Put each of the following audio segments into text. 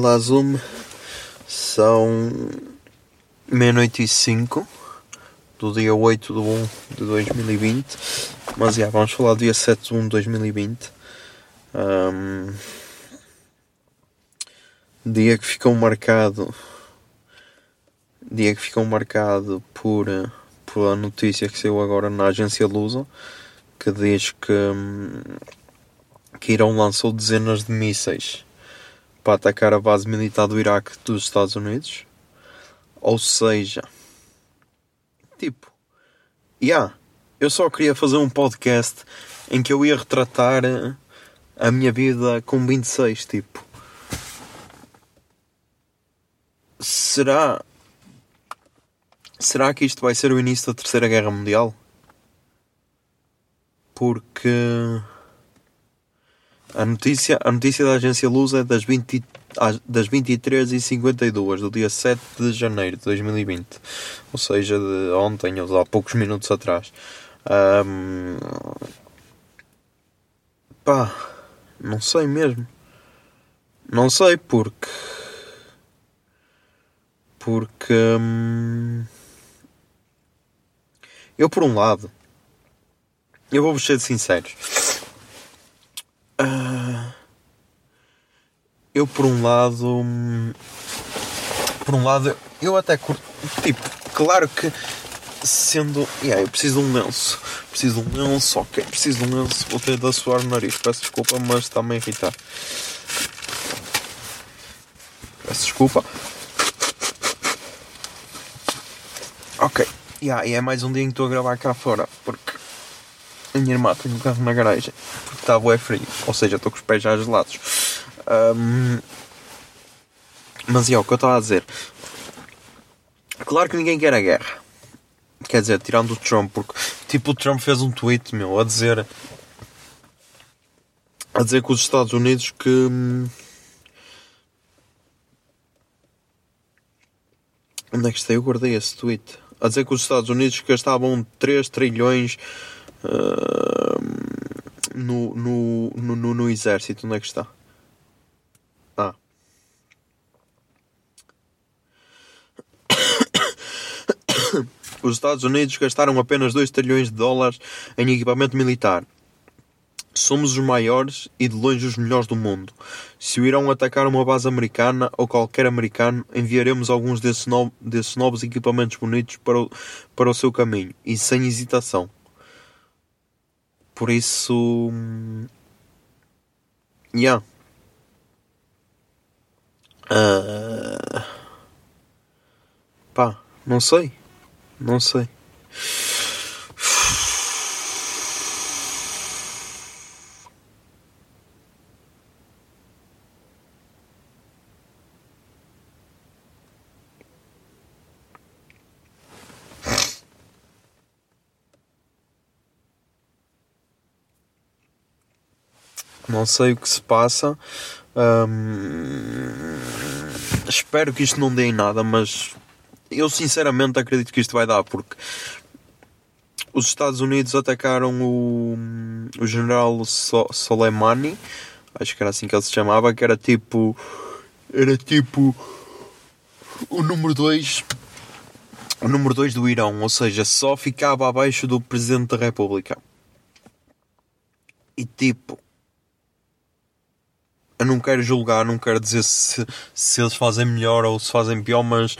Olá Zoom, são meia-noite e cinco do dia 8 de 1 de 2020, mas já vamos falar do dia 7 de 1 de 2020. Ahm, dia que ficou marcado dia que ficou marcado por, por a notícia que saiu agora na agência Lusa que diz que, hum, que Irão lançou dezenas de mísseis para atacar a base militar do Iraque dos Estados Unidos. Ou seja, tipo, yeah, eu só queria fazer um podcast em que eu ia retratar eh, a minha vida com 26, tipo. Será Será que isto vai ser o início da Terceira Guerra Mundial? Porque a notícia, a notícia da agência Luz é das, 20, às- das 23h52 do dia 7 de janeiro de 2020. Ou seja, de ontem, ou há poucos minutos atrás. Ahm, pá, não sei mesmo. Não sei porque. Porque. hum, eu, por um lado. Eu vou-vos ser sinceros. Ah, eu por um lado por um lado eu até curto tipo claro que sendo yeah, eu preciso de um lenço preciso de um lenço ok preciso de um lenço vou ter de assoar o nariz peço desculpa mas está-me a irritar peço desculpa ok yeah, e é mais um dia em que estou a gravar cá fora porque a minha irmã tem um carro na garagem porque está bué frio, ou seja, estou com os pés já gelados. Ahm, mas é o que eu estava a dizer. Claro que ninguém quer a guerra. Quer dizer, tirando o Trump, porque tipo o Trump fez um tweet meu a dizer a dizer que os Estados Unidos que hum, onde é que está? Eu guardei esse tweet. A dizer que os Estados Unidos gastavam 3 trilhões no, no, no, no, no exército, onde é que está? Ah. Os Estados Unidos gastaram apenas 2 trilhões de dólares em equipamento militar. Somos os maiores e de longe os melhores do mundo. Se o Irão atacar uma base americana ou qualquer americano, enviaremos alguns desses, no- desses novos equipamentos bonitos para o, para o seu caminho e sem hesitação. Por isso. hum, Yeah. Ah, pá, não sei. Não sei. Não sei o que se passa. Espero que isto não dê em nada, mas eu sinceramente acredito que isto vai dar, porque os Estados Unidos atacaram o, o general so Soleimani, acho que era assim que ele se chamava, que era tipo. Era tipo. O número 2. O número 2 do Irão, ou seja, só ficava abaixo do Presidente da República. E tipo. eu não quero julgar, não quero dizer se, se eles fazem melhor ou se fazem pior, mas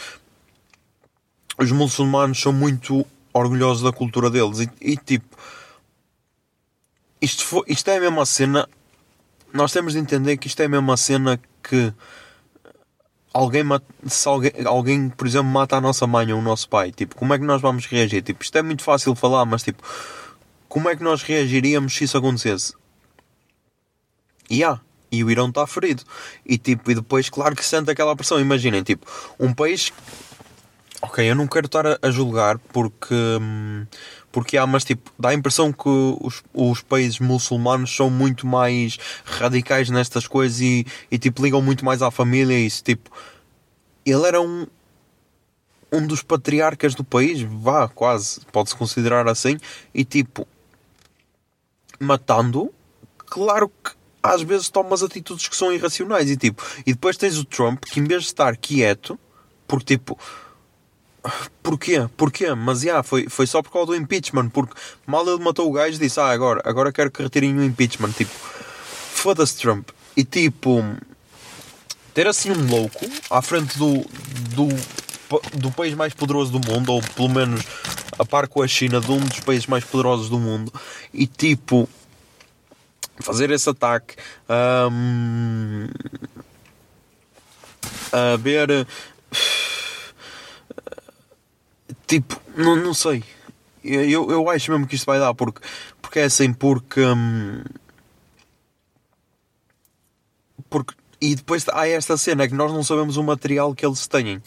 os muçulmanos são muito orgulhosos da cultura deles e, e, tipo isto, foi, isto é a mesma cena nós temos de entender que isto é a mesma cena que alguém, se alguém, alguém, por exemplo, mata a nossa mãe ou o nosso pai, tipo, como é que nós vamos reagir? Tipo, isto é muito fácil falar, mas tipo, como é que nós reagiríamos se isso acontecesse? E yeah, e o Irão está ferido. E tipo, e depois, claro que sente aquela pressão. Imaginem, tipo, um país. Ok, eu não quero estar a, julgar porque. Hum, porque há, mas tipo, dá a impressão que os, os países muçulmanos são muito mais radicais nestas coisas e, e tipo, ligam muito mais à família e isso. Tipo, ele era um, um dos patriarcas do país, vá, quase, pode-se considerar assim, e tipo, matando, claro que às vezes toma as atitudes que são irracionais e tipo, e depois tens o Trump que em vez de estar quieto, porque tipo, porquê? Porquê? Mas yeah, foi, foi só por causa do impeachment, porque mal ele matou o gajo disse, ah, agora, agora quero que retirem o impeachment, tipo, foda-se Trump. E tipo, ter assim um louco à frente do, do, do país mais poderoso do mundo, ou pelo menos a par com a China, de um dos países mais poderosos do mundo, e tipo, fazer esse ataque, um, a ver. Tipo, não, não sei. Eu, eu acho mesmo que isto vai dar, porque, porque é assim, porque. Hum, porque e depois há esta cena é que nós não sabemos o material que eles têm.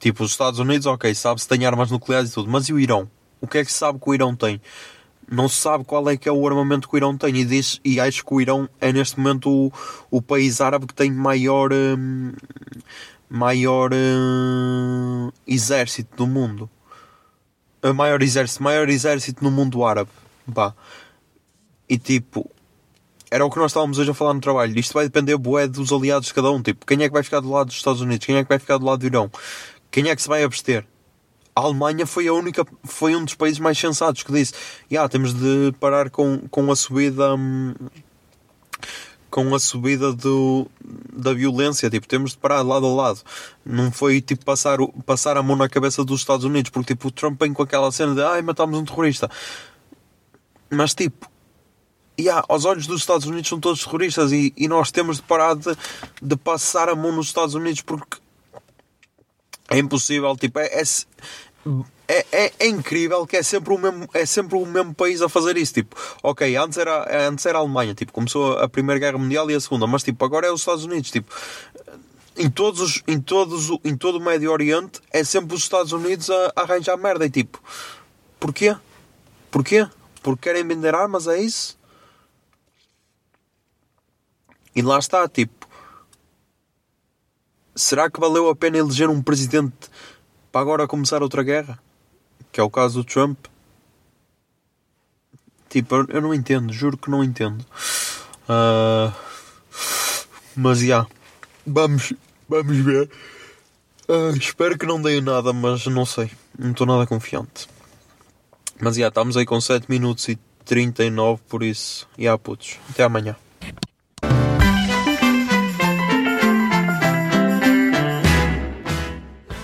Tipo, os Estados Unidos, ok, sabe se tem armas nucleares e tudo, mas e o Irão? O que é que se sabe que o Irão tem? não se sabe qual é que é o armamento que o Irão tem e, diz, e acho que o Irão é neste momento o, o país árabe que tem maior hum, maior hum, exército do mundo a maior exército maior exército no mundo árabe bah. e tipo era o que nós estávamos hoje a falar no trabalho isto vai depender bué dos aliados de cada um tipo quem é que vai ficar do lado dos Estados Unidos quem é que vai ficar do lado do Irão quem é que se vai abster a Alemanha foi a única, foi um dos países mais sensatos que disse: yeah, temos de parar com, com a subida. Hum, com a subida do, da violência, tipo, temos de parar lado a lado. Não foi tipo passar, passar a mão na cabeça dos Estados Unidos, porque tipo, o Trump vem com aquela cena de ai, matámos um terrorista. Mas tipo, yeah, aos olhos dos Estados Unidos são todos terroristas e, e nós temos de parar de, de passar a mão nos Estados Unidos porque é impossível, tipo, é, é, é, é, é, incrível que é sempre, o mesmo, é sempre o mesmo país a fazer isso. Tipo, ok, antes era, antes era a Alemanha, tipo, começou a Primeira Guerra Mundial e a Segunda, mas tipo, agora é os Estados Unidos. Tipo, em, todos os, em, todos, em todo o Médio Oriente é sempre os Estados Unidos a, a arranjar merda. E tipo, porquê? Porquê? Porque querem vender armas, é isso? E lá está, tipo, será que valeu a pena eleger um presidente para agora começar outra guerra? Que é o caso do Trump. Tipo, eu não entendo, juro que não entendo. Uh, mas já, yeah, vamos, vamos ver. Uh, espero que não deem nada, mas não sei. Não estou nada confiante. Mas já, yeah, estamos aí com 7 minutos e 39, por isso. Já, yeah, putos. Até amanhã.